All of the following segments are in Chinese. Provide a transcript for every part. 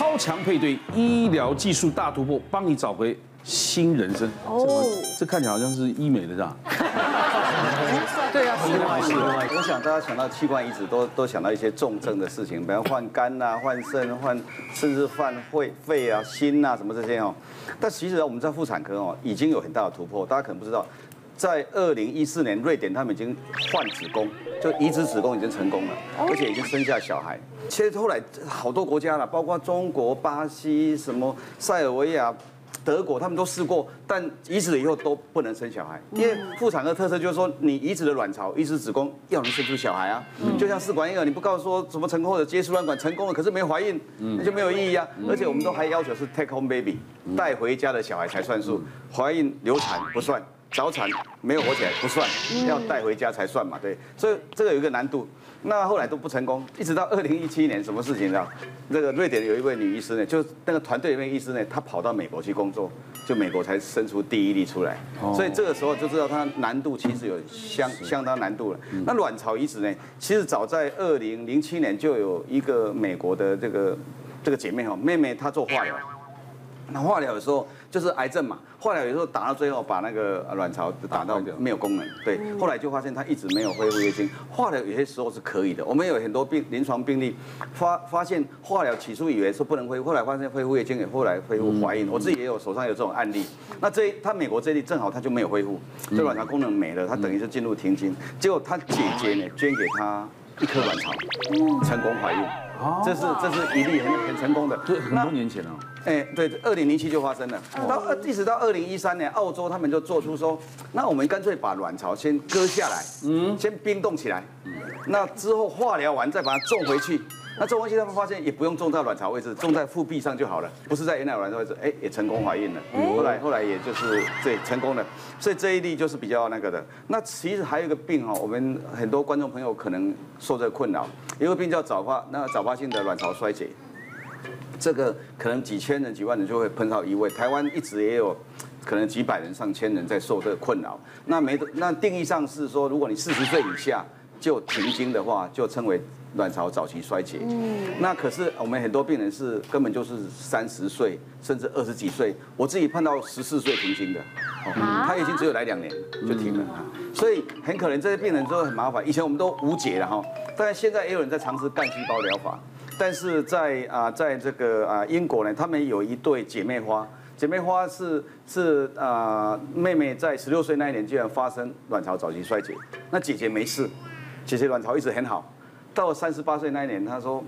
超强配对，医疗技术大突破，帮你找回新人生。哦，这看起来好像是医美的，是吧？对啊，是的，是的。我想大家想到器官移植，都都想到一些重症的事情，比如换肝啊、换肾、换甚至换肺、肺啊、心啊什么这些哦。但其实我们在妇产科哦，已经有很大的突破。大家可能不知道，在二零一四年，瑞典他们已经换子宫，就移植子宫已经成功了，而且已经生下小孩。其实后来好多国家了，包括中国、巴西、什么塞尔维亚。德国他们都试过，但移植了以后都不能生小孩，因为妇产科特色就是说，你移植的卵巢、移植子宫，要能生出小孩啊。就像试管婴儿，你不告诉说什么成功或者接输卵管成功了，可是没怀孕，那就没有意义啊。而且我们都还要求是 take home baby，带回家的小孩才算数，怀孕流产不算，早产没有活起来不算，要带回家才算嘛，对。所以这个有一个难度。那后来都不成功，一直到二零一七年，什么事情呢？这个瑞典有一位女医师呢，就那个团队里面医师呢，她跑到美国去工作，就美国才生出第一例出来。所以这个时候就知道它难度其实有相相当难度了。那卵巢移植呢，其实早在二零零七年就有一个美国的这个这个姐妹哈妹妹，她做化疗。那化疗的时候就是癌症嘛，化疗有时候打到最后把那个卵巢打到没有功能，对，后来就发现他一直没有恢复月经。化疗有些时候是可以的，我们有很多病临床病例发发现化疗起初以为说不能恢复，后来发现恢复月经也后来恢复怀孕。我自己也有手上有这种案例。那这他美国这例正好他就没有恢复，这卵巢功能没了，他等于是进入停经。结果他姐姐呢捐给他一颗卵巢，成功怀孕。这是这是一例很很成功的，对，很多年前了。哎，对，二零零七就发生了，到一直到二零一三年，澳洲他们就做出说，那我们干脆把卵巢先割下来，嗯，先冰冻起来，嗯，那之后化疗完再把它种回去。那种回去他们发现也不用种在卵巢位置，种在腹壁上就好了，不是在原来卵巢位置，哎，也成功怀孕了。后来后来也就是对成功了，所以这一例就是比较那个的。那其实还有一个病哈，我们很多观众朋友可能受这个困扰，有个病叫早发，那早发性的卵巢衰竭。这个可能几千人、几万人就会碰到一位，台湾一直也有可能几百人、上千人在受这个困扰。那没那定义上是说，如果你四十岁以下就停经的话，就称为卵巢早期衰竭。嗯。那可是我们很多病人是根本就是三十岁甚至二十几岁，我自己碰到十四岁停经的，哦，他已经只有来两年就停了。所以很可能这些病人都很麻烦。以前我们都无解了哈，但是现在也有人在尝试干细胞疗法。但是在啊，在这个啊英国呢，他们有一对姐妹花，姐妹花是是啊妹妹在十六岁那一年居然发生卵巢早期衰竭，那姐姐没事，姐姐卵巢一直很好，到了三十八岁那一年，他说，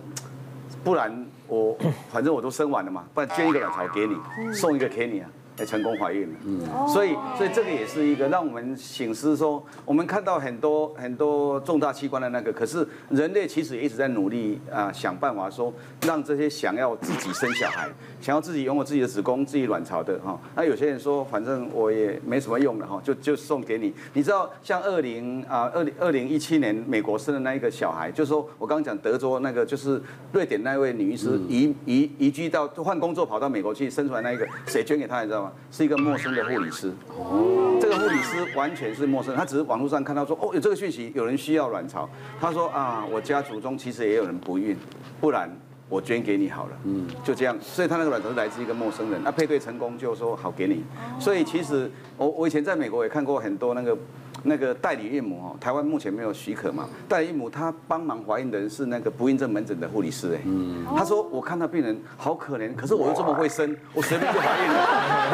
不然我 反正我都生完了嘛，不然捐一个卵巢给你，送一个给你啊。也成功怀孕了，嗯，所以所以这个也是一个让我们醒思说，我们看到很多很多重大器官的那个，可是人类其实也一直在努力啊，想办法说让这些想要自己生小孩、想要自己拥有自己的子宫、自己卵巢的哈，那有些人说反正我也没什么用了哈，就就送给你。你知道像二零啊二零二零一七年美国生的那一个小孩，就是说我刚刚讲德州那个就是瑞典那位女医师移移移居到换工作跑到美国去生出来那一个，谁捐给他你知道吗？是一个陌生的护理师，哦。这个护理师完全是陌生，他只是网络上看到说，哦，有这个讯息，有人需要卵巢，他说啊，我家族中其实也有人不孕，不然我捐给你好了，嗯，就这样，所以他那个卵巢是来自一个陌生人，那配对成功就说好给你，所以其实我我以前在美国也看过很多那个。那个代理孕母哦，台湾目前没有许可嘛。代理孕母她帮忙怀孕的人是那个不孕症门诊的护理师哎，嗯，他说我看到病人好可怜，可是我又这么会生，我随便就怀孕了，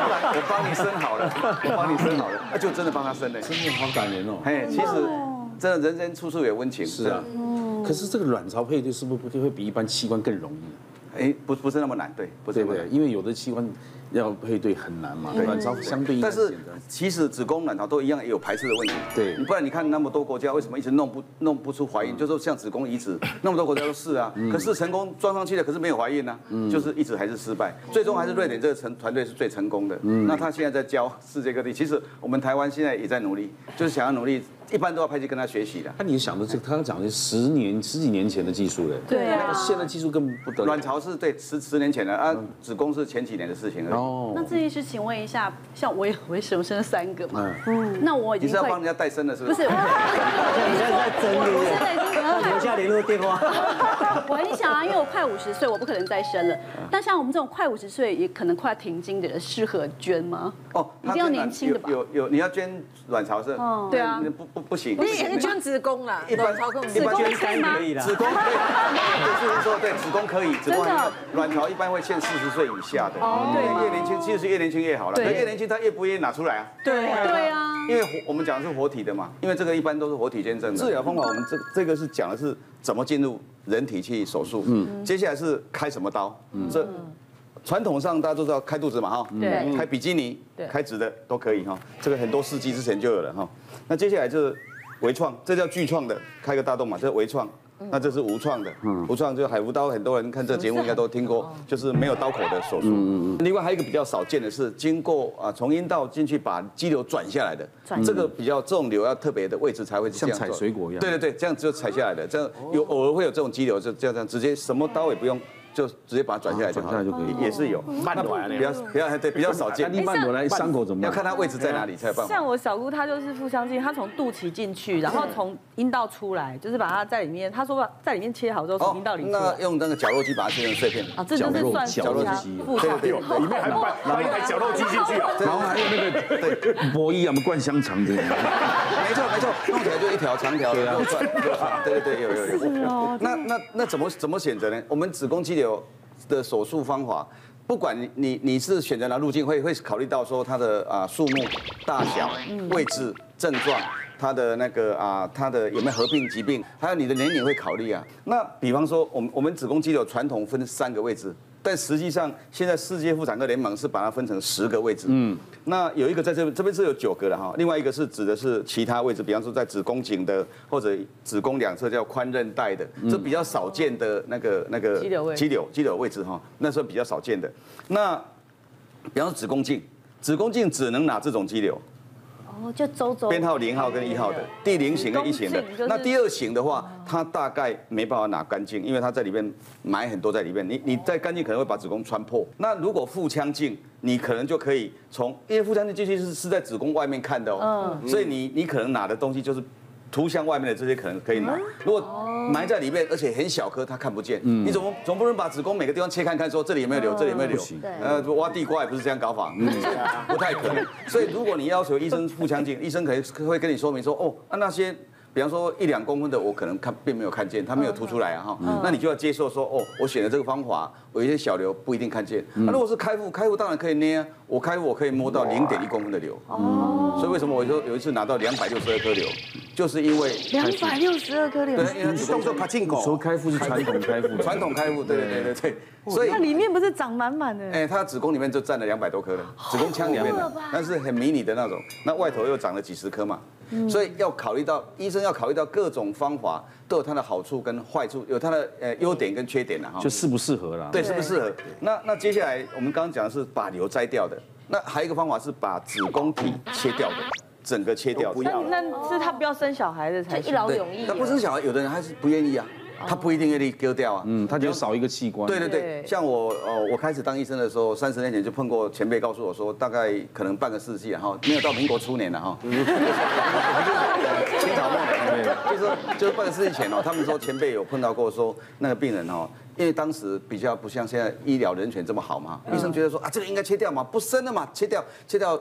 不然我帮你生好了，我帮你生好了，那就真的帮他生了，真的好感人哦。嘿，其实真的人人处处有温情，是啊。可是这个卵巢配对是不是会比一般器官更容易？哎，不不是那么难，对，不是那么难，因为有的器官。要配对很难嘛，卵巢相对，但是其实子宫、卵巢都一样也有排斥的问题。对，不然你看那么多国家为什么一直弄不弄不出怀孕？就是说像子宫移植，那么多国家都是啊，可是成功装上去了，可是没有怀孕呢，就是一直还是失败。最终还是瑞典这个成团队是最成功的。那他现在在教世界各地，其实我们台湾现在也在努力，就是想要努力。一般都要派去跟他学习的。那你想的这，他刚讲的十年、十几年前的技术嘞？对啊。现在技术更不得。卵巢是对十十年前的啊，子宫是前几年的事情。哦。那这医师，请问一下，像我也为什么生了三个嘛？嗯。那我已经。你是要帮人家代生了，是不是？不是。你现在在整理。我现在已经留下联络电话。我很想啊，因为我快五十岁，我不可能再生了。但像我们这种快五十岁也可能快停经的人，适合捐吗？哦，一定要年轻的吧？有有，你要捐卵巢是？哦对啊不不不行。你也是捐子宫啦，一般卵巢跟我们一般子宫捐肝可以啦子。宫可以，就是说对子宫可以，子宫卵巢一般会限四十岁以下的，哦对，越年轻其实是越年轻越好了，对。可越年轻他越不愿意拿出来啊，对对啊，因为我们讲的是活体的嘛，因为这个一般都是活体捐赠的。治疗方法我们这这个是讲的是怎么进入人体去手术，嗯，接下来是开什么刀，嗯，这传统上大家都知道开肚子嘛哈，对。开比基尼，对。开直的都可以哈，这个很多世纪之前就有了哈。那接下来就是微创，这叫巨创的，开个大洞嘛，这是微创。那这是无创的，无创就是海服刀，很多人看这个节目应该都听过，就是没有刀口的手术。另外还有一个比较少见的是，经过啊从阴道进去把肌瘤转下来的，这个比较这种瘤要特别的位置才会这样像采水果一样。对对对，这样就采下来的，这样有偶尔会有这种肌瘤，就这样这样直接什么刀也不用。就直接把它转下来就好了，转下来就可以也是有，慢那短比较比较对比较少见那，一般我来伤口怎么办？要看它位置在哪里才有办法。像我小姑，她就是腹腔镜，她从肚脐进去，然后从阴道出来，就是把它在里面，她说把在里面切好之后从阴道里出来。那用那个绞肉机把它切成碎片。啊，这就是算绞肉机腹腔对对里面还放放一台绞肉机进去啊。然后还有那个对博弈啊，我们灌香肠的，没错没错，弄起来就一条长条对对对，有有有。那那那怎么怎么选择呢？我们子宫肌瘤的手术方法，不管你你你是选择哪路径，会会考虑到说它的啊数目、大小、位置、症状，它的那个啊它的有没有合并疾病，还有你的年龄会考虑啊。那比方说，我们我们子宫肌瘤传统分三个位置。但实际上，现在世界妇产科联盟是把它分成十个位置。嗯，那有一个在这边，这边是有九个的哈。另外一个是指的是其他位置，比方说在子宫颈的或者子宫两侧叫宽韧带的，这比较少见的那个那个肌瘤位肌瘤肌瘤位置哈，那时候比较少见的。那比方说子宫颈，子宫颈只能拿这种肌瘤。哦，就周周编号零号跟一号的，第零型跟一型的。那第二型的话，它大概没办法拿干净，因为它在里面埋很多在里面。你你在干净可能会把子宫穿破。那如果腹腔镜，你可能就可以从，因为腹腔镜进去是是在子宫外面看的哦，所以你你可能拿的东西就是。图像外面的这些可能可以拿，如果埋在里面，而且很小颗，它看不见。你总总不能把子宫每个地方切看看，说这里有没有瘤，这里有没有瘤？呃，挖地瓜也不是这样搞法，不太可能。所以如果你要求医生腹腔镜，医生可以会跟你说明说，哦，那那些。比方说一两公分的，我可能看并没有看见，它没有凸出来啊哈，那你就要接受说，哦，我选的这个方法，我有一些小瘤不一定看见。那如果是开腹，开腹当然可以捏啊，我开腹我可以摸到零点一公分的瘤。哦，所以为什么我说有一次拿到两百六十二颗瘤，就是因为两百六十二颗瘤，对，因为动作卡进口，说开腹是传统开腹，传统开腹，对对对对。对，所以那里面不是长满满的？哎，它子宫里面就占了两百多颗了，子宫腔里面的，但是很迷你的那种，那外头又长了几十颗嘛。所以要考虑到医生要考虑到各种方法都有它的好处跟坏处，有它的呃优点跟缺点的哈。就适不适合啦？对，适不适合？那那接下来我们刚刚讲的是把瘤摘掉的，那还有一个方法是把子宫体切掉的，整个切掉。不那那是他不要生小孩的才一劳永逸。那不生小孩，有的人还是不愿意啊。他不一定愿意割掉啊，嗯，他就少一个器官。对对对，像我呃，我开始当医生的时候，三十年前就碰过前辈告诉我说，大概可能半个世纪哈，没有到民国初年了哈，清朝末年，就是就是半个世纪前哦，他们说前辈有碰到过说那个病人哦，因为当时比较不像现在医疗人权这么好嘛，医生觉得说啊这个应该切掉嘛，不生了嘛，切掉切掉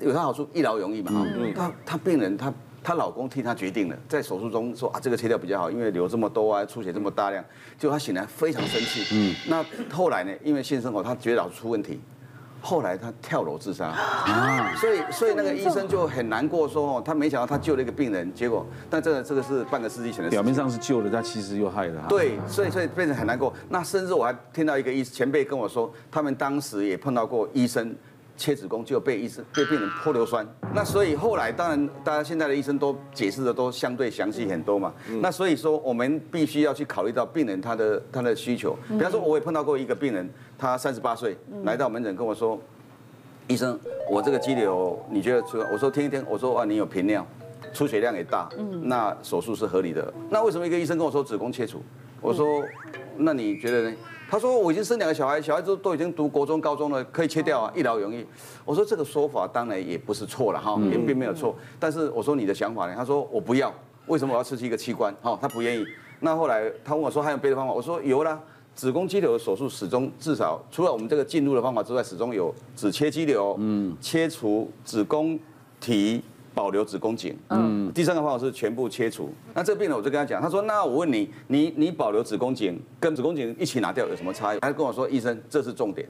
有它好处，一劳永逸嘛哈，他他病人他。她老公替她决定了，在手术中说啊，这个切掉比较好，因为流这么多啊，出血这么大量，结果她醒来非常生气。嗯，那后来呢？因为性生活，她觉得老是出问题，后来她跳楼自杀啊。所以，所以那个医生就很难过，说哦，他没想到他救了一个病人，结果，但这个这个是半个世纪前的事。表面上是救了，但其实又害了。对，所以所以变成很难过。那甚至我还听到一个医前辈跟我说，他们当时也碰到过医生。切子宫就被医生被病人泼硫酸，那所以后来当然大家现在的医生都解释的都相对详细很多嘛。那所以说我们必须要去考虑到病人他的他的需求。比方说，我也碰到过一个病人，他三十八岁来到门诊跟我说，医生，我这个肌瘤你觉得出？我说听一听，我说啊，你有频尿，出血量也大，那手术是合理的。那为什么一个医生跟我说子宫切除？我说，那你觉得呢？他说我已经生两个小孩，小孩子都已经读国中、高中了，可以切掉啊，一劳永逸。我说这个说法当然也不是错了哈，也并没有错。但是我说你的想法呢？他说我不要，为什么我要失去一个器官？哈，他不愿意。那后来他问我说还有别的方法？我说有啦，子宫肌瘤的手术始终至少除了我们这个进入的方法之外，始终有只切肌瘤，嗯，切除子宫体。保留子宫颈，嗯，第三个方法是全部切除。那这个病人我就跟他讲，他说：“那我问你，你你保留子宫颈跟子宫颈一起拿掉有什么差异？”他跟我说：“医生，这是重点，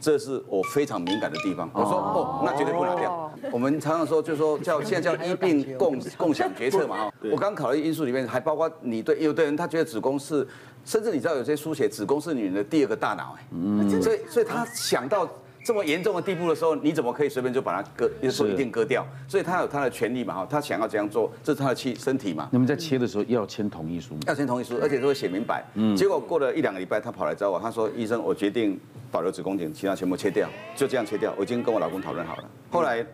这是我非常敏感的地方。”我说：“哦，那绝对不拿掉。”我们常常说，就是说叫 现在叫医病 共共享决策嘛，哈。我刚考虑因素里面还包括你对有的人他觉得子宫是，甚至你知道有些书写子宫是女人的第二个大脑，哎，嗯，所以所以他想到。这么严重的地步的时候，你怎么可以随便就把它割？也说一定割掉，所以他有他的权利嘛，哈，他想要这样做，这是他的气身体嘛。你们在切的时候要签同意书吗？要签同意书，而且都会写明白。嗯。结果过了一两个礼拜，他跑来找我，他说：“医生，我决定保留子宫颈，其他全部切掉，就这样切掉。我已经跟我老公讨论好了。”后来。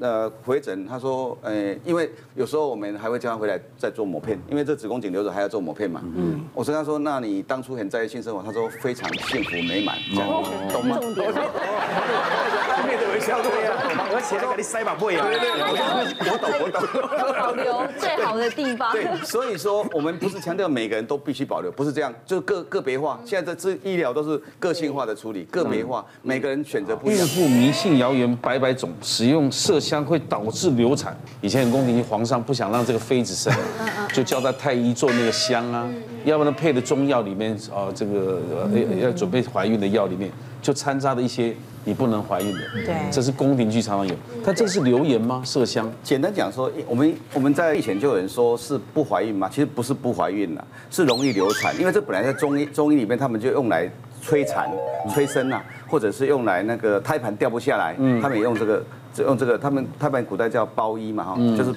呃，回诊他说，呃，因为有时候我们还会叫他回来再做抹片，因为这子宫颈瘤子还要做抹片嘛。嗯。我跟他说，那你当初很在意性生活，他说非常幸福美满，这样懂吗？重点。后面的微笑对呀，我写到给你塞把背啊。对对对，我懂我懂。保留最好的地方。对，所以说我们不是强调每个人都必须保留，不是这样，就是个个别化。现在这这医疗都是个性化的处理，个别化，每个人选择不一样。孕妇迷信谣言百百种，使用。麝香会导致流产。以前宫廷皇上不想让这个妃子生，就叫他太医做那个香啊，要不然配的中药里面啊，这个要准备怀孕的药里面就掺杂了一些你不能怀孕的。对，这是宫廷剧常常有。但这是流言吗？麝香？简单讲说，我们我们在以前就有人说是不怀孕吗？其实不是不怀孕了，是容易流产。因为这本来在中医中医里面，他们就用来催产、催生啊，或者是用来那个胎盘掉不下来，他们也用这个。用这个，他们他们古代叫包衣嘛，哈，就是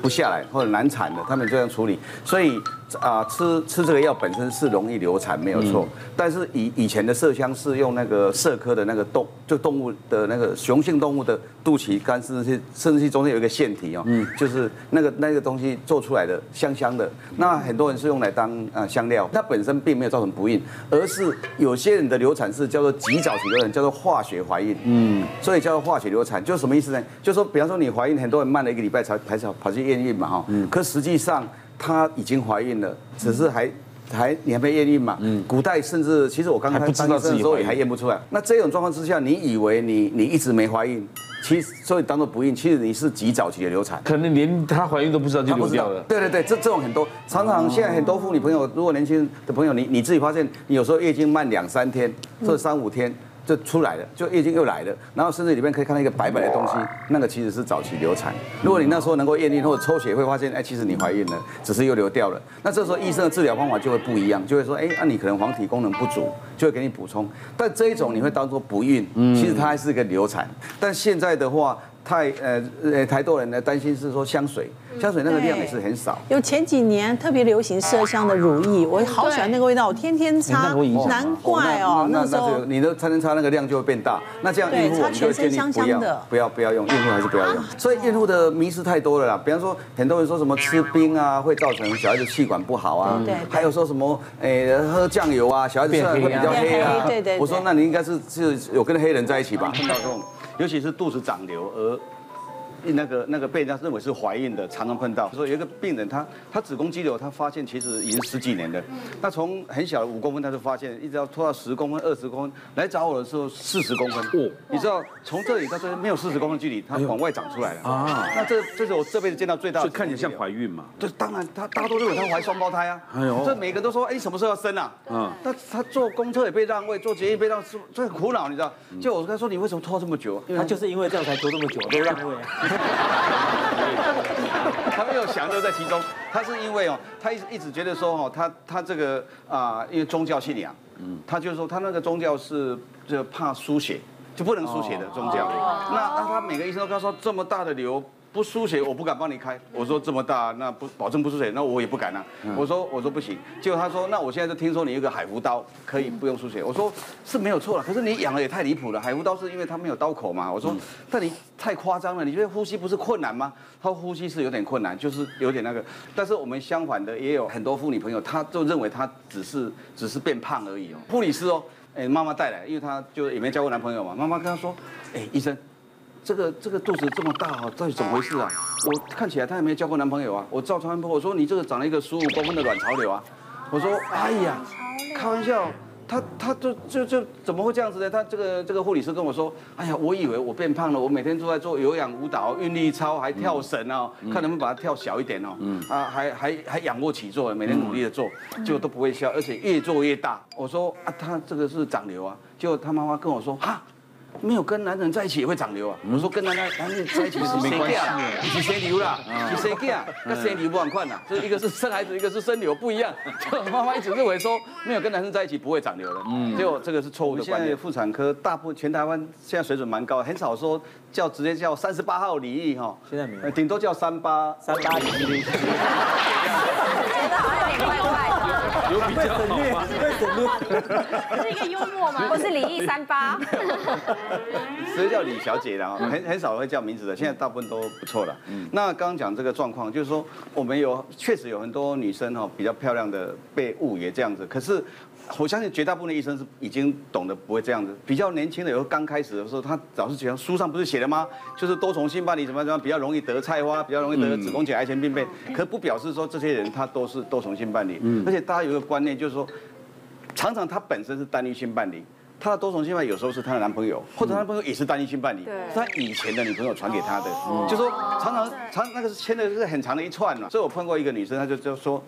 不下来或者难产的，他们这样处理，所以。啊，吃吃这个药本身是容易流产，没有错。但是以以前的麝香是用那个麝科的那个动，就动物的那个雄性动物的肚脐、肝、肾气、肾气中间有一个腺体哦，嗯，就是那个那个东西做出来的香香的。那很多人是用来当啊香料，它本身并没有造成不孕，而是有些人的流产是叫做极早期流产，叫做化学怀孕，嗯，所以叫做化学流产，就是什么意思呢？就是说，比方说你怀孕，很多人慢了一个礼拜才才跑跑去验孕嘛，哈，嗯，可实际上。她已经怀孕了，只是还还你还没验孕嘛？嗯。古代甚至其实我刚刚不知道的时候也还验不出来。那这种状况之下，你以为你你一直没怀孕，其实所以当做不孕，其实你是极早期的流产。可能连她怀孕都不知道就流掉了。对对对，这这种很多，常常现在很多妇女朋友，如果年轻的朋友，你你自己发现，你有时候月经慢两三天，或者三五天。就出来了，就月经又来了，然后甚至里面可以看到一个白白的东西，那个其实是早期流产。如果你那时候能够验孕或者抽血，会发现，哎，其实你怀孕了，只是又流掉了。那这时候医生的治疗方法就会不一样，就会说，哎，那你可能黄体功能不足，就会给你补充。但这一种你会当做不孕，其实它还是个流产。但现在的话，太呃呃，太多人呢担心是说香水。香水那个量也是很少。有前几年特别流行麝香的乳液，我好喜欢那个味道，我天天擦。难怪哦，那时候你的天天擦那个量就会变大。那这样孕妇我们就建议不要不要不要用，孕妇还是不要用。所以孕妇的迷失太多了啦，比方说很多人说什么吃冰啊会造成小孩子气管不好啊，对还有说什么诶喝酱油啊小孩子色会比较黑啊。对对。我说那你应该是是有跟黑人在一起吧？碰到这种，尤其是肚子长瘤而。那个那个被人家认为是怀孕的，常常碰到。说有一个病人，他他子宫肌瘤，他发现其实已经十几年了。那从很小的五公分，他就发现，一直要拖到十公分、二十公分，来找我的时候四十公分。哦，你知道从这里到这里没有四十公分距离，它往外长出来了。啊，那这这是我这辈子见到最大的。就看起来像怀孕嘛？对，当然他大家都认为他怀双胞胎啊。哎呦，这每个人都说，哎，什么时候要生啊？嗯，那他坐公车也被让位，坐捷运被让，所以很苦恼，你知道？就我跟他说，你为什么拖这么久？他就是因为这样才拖这么久，都让位。他没有享乐在其中，他是因为哦，他一直一直觉得说哦，他他这个啊，因为宗教信仰，嗯，他就是说他那个宗教是就怕输血，就不能输血的宗教。那那他每个医生都跟他说这么大的瘤。不输血，我不敢帮你开。我说这么大，那不保证不输血，那我也不敢啊。我说我说不行。结果他说，那我现在就听说你有个海扶刀，可以不用输血。我说是没有错了，可是你养的也太离谱了。海扶刀是因为它没有刀口嘛。我说，但你太夸张了。你觉得呼吸不是困难吗？他说呼吸是有点困难，就是有点那个。但是我们相反的也有很多妇女朋友，她就认为她只是只是变胖而已哦。护理师哦，哎，妈妈带来，因为她就也没交过男朋友嘛。妈妈跟她说，哎，医生。这个这个肚子这么大啊，到底怎么回事啊？我看起来她也没交过男朋友啊。我照超音波，我说你这个长了一个十五公分的卵巢瘤啊。我说哎呀，开玩笑。她她就就就怎么会这样子呢？她这个这个护理师跟我说，哎呀，我以为我变胖了，我每天都在做有氧舞蹈、韵律操，还跳绳哦，看能不能把它跳小一点哦，啊，还还还仰卧起坐，每天努力的做，结果都不会消，而且越做越大。我说啊，她这个是长瘤啊，结果她妈妈跟我说哈。没有跟男人在一起也会长瘤啊！我说跟男男男人在一起是没关系啊，是生瘤啦，是生囝，跟生瘤不一样啊，这一个是生孩子，一个是生瘤不一样。就妈妈一直认为说没有跟男生在一起不会长瘤的，嗯，结果这个是错误的观念。妇产科大部分全台湾现在水准蛮高，很少说叫直接叫三十八号李毅哈，现在没有，顶多叫三八三八李毅。觉得好像有点怪怪的，有比较好吗？这是一个幽默吗？我是李毅三八。所以叫李小姐的啊，很很少会叫名字的，现在大部分都不错了。那刚刚讲这个状况，就是说我们有确实有很多女生哈，比较漂亮的被误也这样子。可是我相信绝大部分的医生是已经懂得不会这样子。比较年轻的，有时候刚开始的时候，他老是觉得书上不是写的吗？就是多重性伴侣怎么怎么比较容易得菜花，比较容易得子宫颈癌前病变。可不表示说这些人他都是多重性伴侣。而且大家有一个观念，就是说常常他本身是单一性伴侣。她的多重性伴有时候是她的男朋友，或者她男朋友也是单一性伴侣，是她以前的女朋友传给她的，就说常常常那个是牵的是很长的一串了。所以我碰过一个女生，她就就说，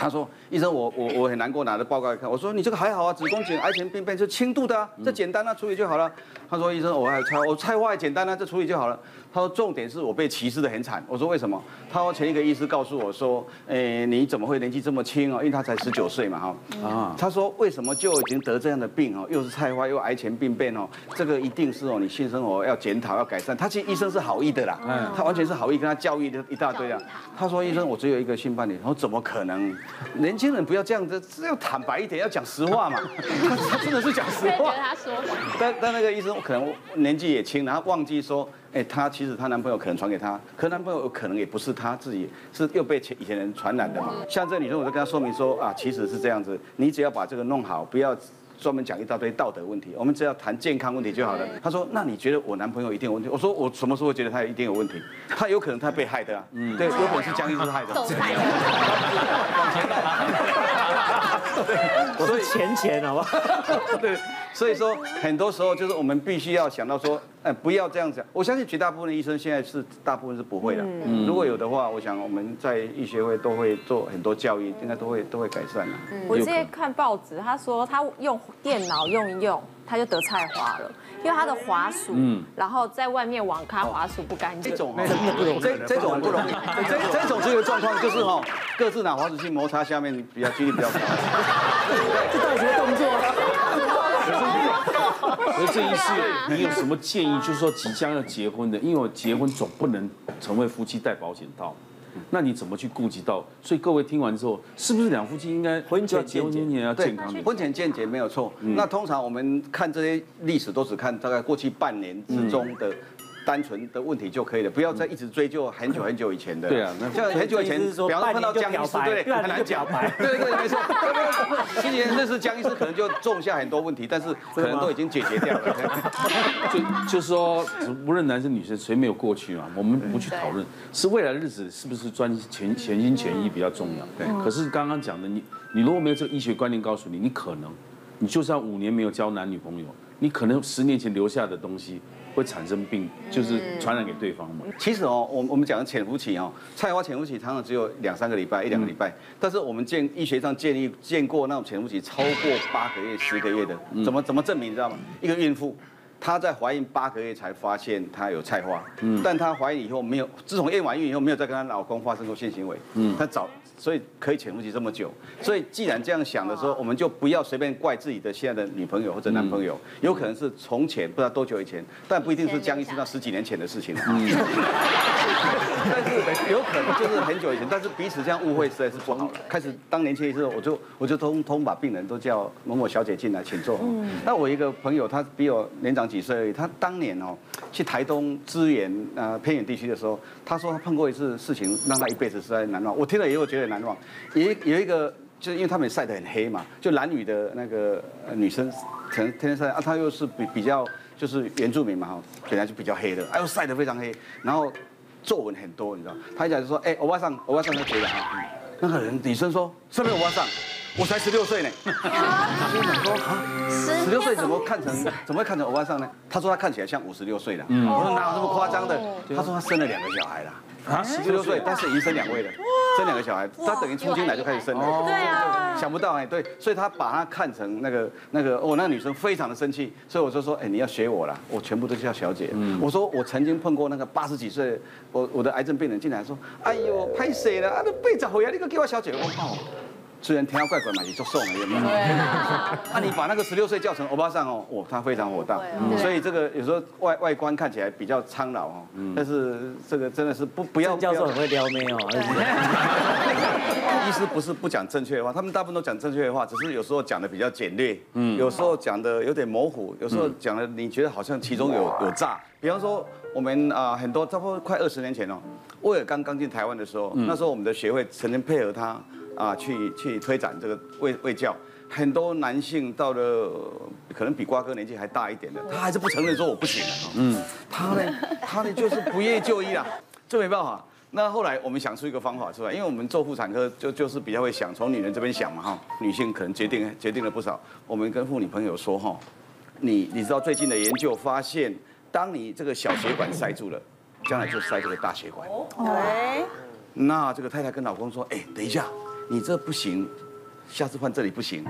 他说医生我我我很难过，拿着报告来看，我说你这个还好啊，子宫颈癌前病变是轻度的啊，这简单啊，处理就好了。他说医生我还拆我拆外简单啊，这处理就好了。他说：“重点是我被歧视的很惨。”我说：“为什么？”他说：“前一个医师告诉我说，诶，你怎么会年纪这么轻哦？因为他才十九岁嘛，哈。啊。他说：“为什么就已经得这样的病哦？又是菜花，又癌前病变哦？这个一定是哦，你性生活要检讨，要改善。”他其实医生是好意的啦，嗯，他完全是好意，跟他教育的一大堆啊。他说：“医生，我只有一个性伴侣。”然后怎么可能？年轻人不要这样子，只要坦白一点，要讲实话嘛。他 他真的是讲实话。他说但但那个医生可能年纪也轻，然后忘记说。哎，她其实她男朋友可能传给她，可男朋友可能也不是她自己，是又被前以前人传染的嘛。像这个女生，我就跟她说明说啊，其实是这样子，你只要把这个弄好，不要专门讲一大堆道德问题，我们只要谈健康问题就好了。她说，那你觉得我男朋友一定有问题？我说我什么时候觉得他一定有问题？他有可能他被害的啊，嗯，对，有可能是江医师害的。我说钱钱好不好？对。所以说，很多时候就是我们必须要想到说，哎，不要这样子。我相信绝大部分的医生现在是大部分是不会的。嗯。如果有的话，我想我们在医学会都会做很多教育，应该都会都会改善的。嗯。我之前看报纸，他说他用电脑用一用，他就得菜花了，因为他的滑鼠，嗯，然后在外面网咖滑鼠不干净。这种真的不容易，这这种不容易。这这种这个状况就是哈，各自拿滑鼠去摩擦下面比较几率比较高。这到底什么动作？而这一次，你有什么建议？就是说，即将要结婚的，因为我结婚总不能成为夫妻戴保险套，那你怎么去顾及到？所以各位听完之后，是不是两夫妻应该婚前结婚前要健康？婚前健检没有错。那通常我们看这些历史，都只看大概过去半年之中的。单纯的问题就可以了，不要再一直追究很久很久以前的。对啊，像很久以前，比方说碰到江医师，对，很难讲。对对，没错。今年认识江医师，可能就种下很多问题，但是 可能都已经解决掉了。就就是说，无论男生女生，谁没有过去嘛？我们不去讨论，是未来的日子是不是专全全心全意比较重要。对。可是刚刚讲的，你你如果没有这个医学观念告诉你，你可能，你就算五年没有交男女朋友，你可能十年前留下的东西。会产生病，就是传染给对方嘛。其实哦，我我们讲的潜伏期哦，菜花潜伏期常常只有两三个礼拜，一两个礼拜。但是我们建医学上建议见过那种潜伏期超过八个月、十个月的，怎么怎么证明？你知道吗？一个孕妇，她在怀孕八个月才发现她有菜花，但她怀孕以后没有，自从验完孕以后没有再跟她老公发生过性行为，嗯她早。所以可以潜伏期这么久，所以既然这样想的时候，我们就不要随便怪自己的现在的女朋友或者男朋友，有可能是从前不知道多久以前，但不一定是江医生那十几年前的事情。嗯，但是有可能就是很久以前，但是彼此这样误会实在是不好了。开始当年轻的时候，我就我就通通把病人都叫某某小姐进来，请坐。嗯那我一个朋友，他比我年长几岁而已，他当年哦去台东支援呃偏远地区的时候，他说他碰过一次事情，让他一辈子实在难忘。我听了以后觉得。难忘，有有一个就是因为他们晒得很黑嘛，就蓝女的那个女生可能天天晒啊，她又是比比较就是原住民嘛哈，本来就比较黑的，哎呦晒得非常黑，然后皱纹很多，你知道，他一讲就说，哎，欧巴桑，欧巴桑就觉得啊，那个人女生说，是不是欧巴桑？我才十六岁呢，他就想说啊，十六岁怎么看成怎么会看成欧巴桑呢？他说他看起来像五十六岁的，我说哪有这么夸张的？他说他生了两个小孩了。啊，十六岁，但是已经生两位了，生两个小孩，他等于初进来就开始生了，对啊，想不到哎，对，所以他把他看成那个那个哦，那个女生非常的生气，所以我就说，哎，你要学我啦，我全部都叫小姐。我说我曾经碰过那个八十几岁，我我的癌症病人进来说，哎呦，拍谁了？啊，都背着回来，你个给我小姐，我靠。虽然天要怪怪嘛，也就送了，有没有？对啊。那 你把那个十六岁叫成欧巴桑哦，哇，他非常火大。所以这个有时候外外观看起来比较苍老哦，但是这个真的是不不要。教授很会撩妹哦。意思不是不讲正确的话，他们大部分都讲正确的话，只是有时候讲的比较简略，嗯，有时候讲的有点模糊，有时候讲的你觉得好像其中有有诈。比方说我们啊很多差不多快二十年前哦，威尔刚刚进台湾的时候，那时候我们的学会曾经配合他。啊，去去推展这个卫卫教，很多男性到了可能比瓜哥年纪还大一点的，他还是不承认说我不行。嗯，他呢，他呢就是不愿意就医了，这没办法。那后来我们想出一个方法出来，因为我们做妇产科就就是比较会想从女人这边想嘛哈，女性可能决定决定了不少。我们跟妇女朋友说哈，你你知道最近的研究发现，当你这个小血管塞住了，将来就塞这个大血管。对。那这个太太跟老公说，哎，等一下。你这不行，下次换这里不行，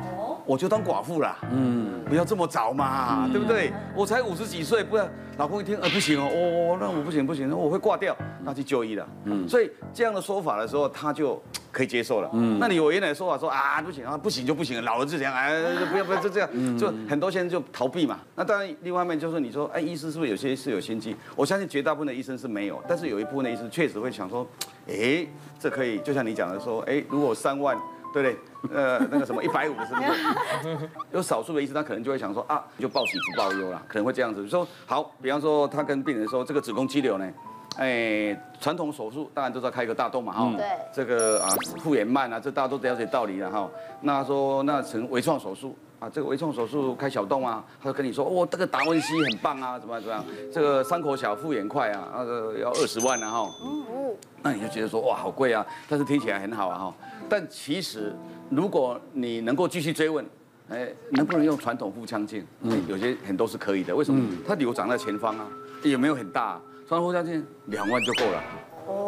我就当寡妇了。嗯，不要这么早嘛，对不对？我才五十几岁，不要老公一听，呃，不行哦，哦，那我不行不行，那我会挂掉，那去就医了。嗯，所以这样的说法的时候，他就可以接受了。嗯，那你我原来说法说啊，不行啊，不行就不行，老了就这样，哎，不要不要就这样，就很多先生就逃避嘛。那当然，另外一面就是你说，哎，医生是不是有些是有心机？我相信绝大部分的医生是没有，但是有一部分的医生确实会想说。哎，这可以，就像你讲的说，哎，如果三万，对不对？呃，那个什么一百五是不是？有少数的医生他可能就会想说啊，就报喜不报忧了，可能会这样子。说好，比方说他跟病人说，这个子宫肌瘤呢，哎，传统手术当然都是要开一个大洞嘛，哈、这个啊复原慢啊，这大家都了解道理了哈。那说那成微创手术。啊，这个微创手术开小洞啊，他就跟你说，哦，这个达文西很棒啊，怎么样怎么样？这个伤口小复原快啊，那个要二十万啊哈。那你就觉得说，哇，好贵啊，但是听起来很好啊哈。但其实，如果你能够继续追问，哎，能不能用传统腹腔镜？嗯，有些很多是可以的。为什么？它瘤长在前方啊，也没有很大？传统腹腔镜两万就够了，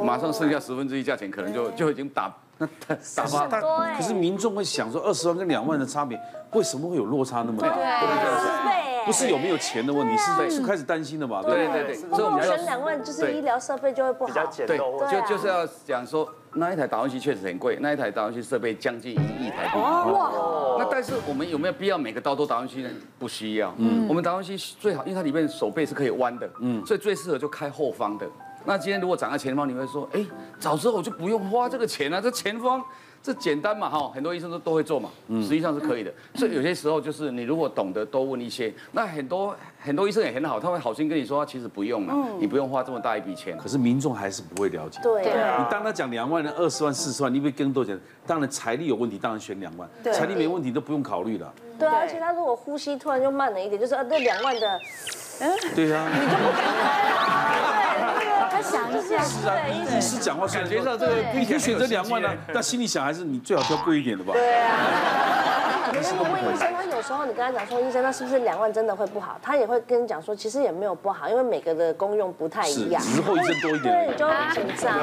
马上剩下十分之一价钱，可能就就已经打。那打发他，可是民众会想说，二十万跟两万的差别，为什么会有落差那么大？对，不是有没有钱的问题，是是开始担心的嘛？对对对，所以我们要选两万，就是医疗设备就会不好。对，就就是要讲说，那一台达文西确实很贵，那一台达文西设备将近一亿台币。哇！那但是我们有没有必要每个刀都达文西呢？不需要。嗯，我们达文西最好，因为它里面手背是可以弯的。嗯，所以最适合就开后方的。那今天如果长在前方，你会说，哎，早知道我就不用花这个钱了，这前方这简单嘛，哈，很多医生都都会做嘛，实际上是可以的。所以有些时候就是你如果懂得多问一些，那很多很多医生也很好，他会好心跟你说，其实不用了，你不用花这么大一笔钱。可是民众还是不会了解。对，你当他讲两万的二十万、四十万，你会更多钱。当然财力有问题，当然选两万。财力没问题都不用考虑了。对啊，而且他如果呼吸突然就慢了一点，就是啊，这两万的，嗯，对呀，你就不敢开。想一下，是啊，医师讲话感觉上这个你可以选择两万呢，但心里想还是你最好挑贵一点的吧。对啊。可是你问医生，他有时候你跟他讲说，医生，那是不是两万真的会不好？他也会跟你讲说，其实也没有不好，因为每个的功用不太一样。只是后遗症多一点。对，就很紧张。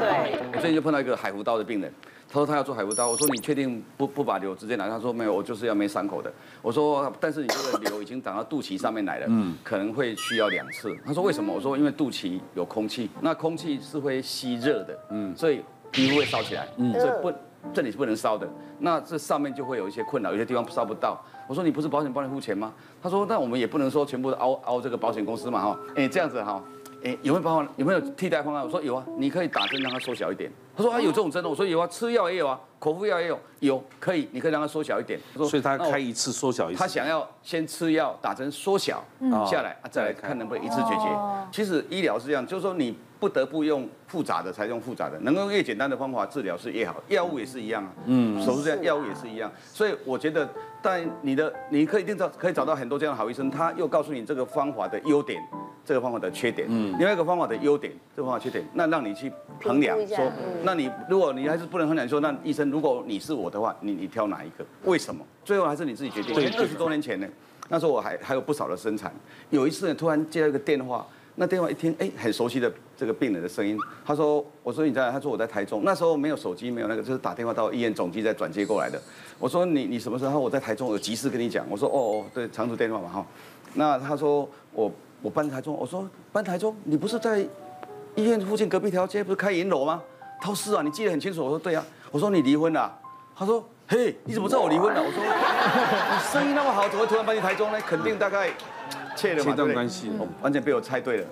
对。我最近就碰到一个海湖刀的病人。他说他要做海湖刀，我说你确定不不把瘤直接拿？他说没有，我就是要没伤口的。我说但是你这个瘤已经长到肚脐上面来了，嗯，可能会需要两次。他说为什么？我说因为肚脐有空气，那空气是会吸热的，嗯，所以皮肤会烧起来，嗯，所以不这里是不能烧的。那这上面就会有一些困扰，有些地方烧不到。我说你不是保险帮你付钱吗？他说那我们也不能说全部都凹凹这个保险公司嘛哈，哎这样子哈。哎，有没有办法？有没有替代方案？我说有啊，你可以打针让它缩小一点。他说啊，有这种针的。我说有啊，吃药也有啊，口服药也有，有可以，你可以让它缩小一点。所以他开一次缩小一次。他想要先吃药打针缩小下来啊，再来看能不能一次解决。其实医疗是这样，就是说你不得不用复杂的才用复杂的，能够越简单的方法治疗是越好。药物也是一样啊，嗯，手术这样，药物也是一样。所以我觉得，但你的你可以一定找可以找到很多这样的好医生，他又告诉你这个方法的优点。这个方法的缺点，嗯，另外一个方法的优点，这个方法缺点，那让你去衡量，说，那你如果你还是不能衡量，说，那医生，如果你是我的话，你你挑哪一个？为什么？最后还是你自己决定。对，二十多年前呢，那时候我还还有不少的生产，有一次呢，突然接到一个电话，那电话一听，哎，很熟悉的这个病人的声音，他说，我说你在？他说我在台中，那时候没有手机，没有那个，就是打电话到医院总机再转接过来的。我说你你什么时候？他说我在台中，有急事跟你讲。我说哦哦，对，长途电话嘛哈。那他说我。我搬台中，我说搬台中，你不是在医院附近隔壁条街，不是开银楼吗？他说是啊，你记得很清楚。我说对啊，我说你离婚了？他说嘿，你怎么知道我离婚了？我说你生意那么好，怎么会突然搬去台中呢？肯定大概切了嘛，对不对？完全被我猜对了。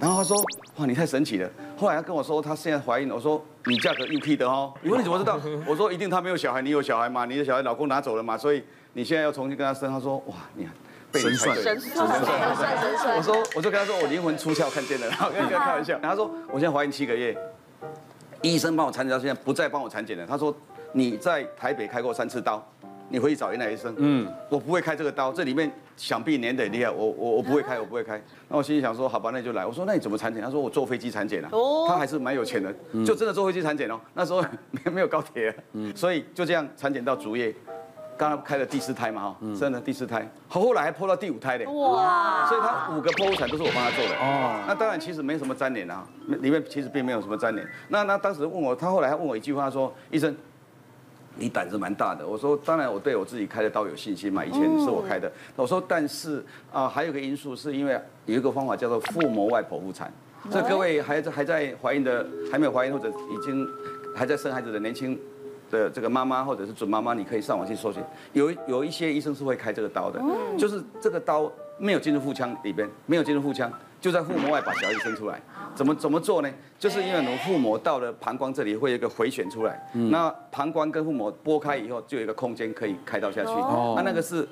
然后他说哇，你太神奇了。后来他跟我说他现在怀孕了，我说你嫁给 UK 的哦。你问你怎么知道？我说一定他没有小孩，你有小孩嘛？你的小孩老公拿走了嘛？所以你现在要重新跟他生。他说哇，你看。神算，神算，神算，我说，我就跟他说，我灵魂出窍，看见了，然后跟他开玩笑。然后他说，我现在怀孕七个月，医生帮我产检到现在不再帮我产检了。他说，你在台北开过三次刀，你回去找原来医生。嗯，我不会开这个刀，这里面想必粘得厉害，我我 我不会开，我不会开。那我心里想说，好吧，那就来。我说，那你怎么产检？他说，我坐飞机产检了。哦，他还是蛮有钱的，就真的坐飞机产检哦。那时候没没有高铁，所以就这样产检到足月。刚刚开了第四胎嘛，哈，生了第四胎，后来还剖到第五胎的，哇！所以他五个剖腹产都是我帮他做的，哦。那当然其实没什么粘连啊，里面其实并没有什么粘连。那那当时问我，他后来还问我一句话说：“医生，你胆子蛮大的。”我说：“当然我对我自己开的刀有信心嘛，以前是我开的。”我说：“但是啊，还有个因素是因为有一个方法叫做腹膜外剖腹产。这各位还在还在怀孕的，还没有怀孕或者已经还在生孩子的年轻。”的这个妈妈或者是准妈妈，你可以上网去搜寻，有有一些医生是会开这个刀的，就是这个刀没有进入腹腔里边，没有进入腹腔，就在腹膜外把小孩子生出来。怎么怎么做呢？就是因为我们腹膜到了膀胱这里会有一个回旋出来，那膀胱跟腹膜拨开以后，就有一个空间可以开刀下去。那那个是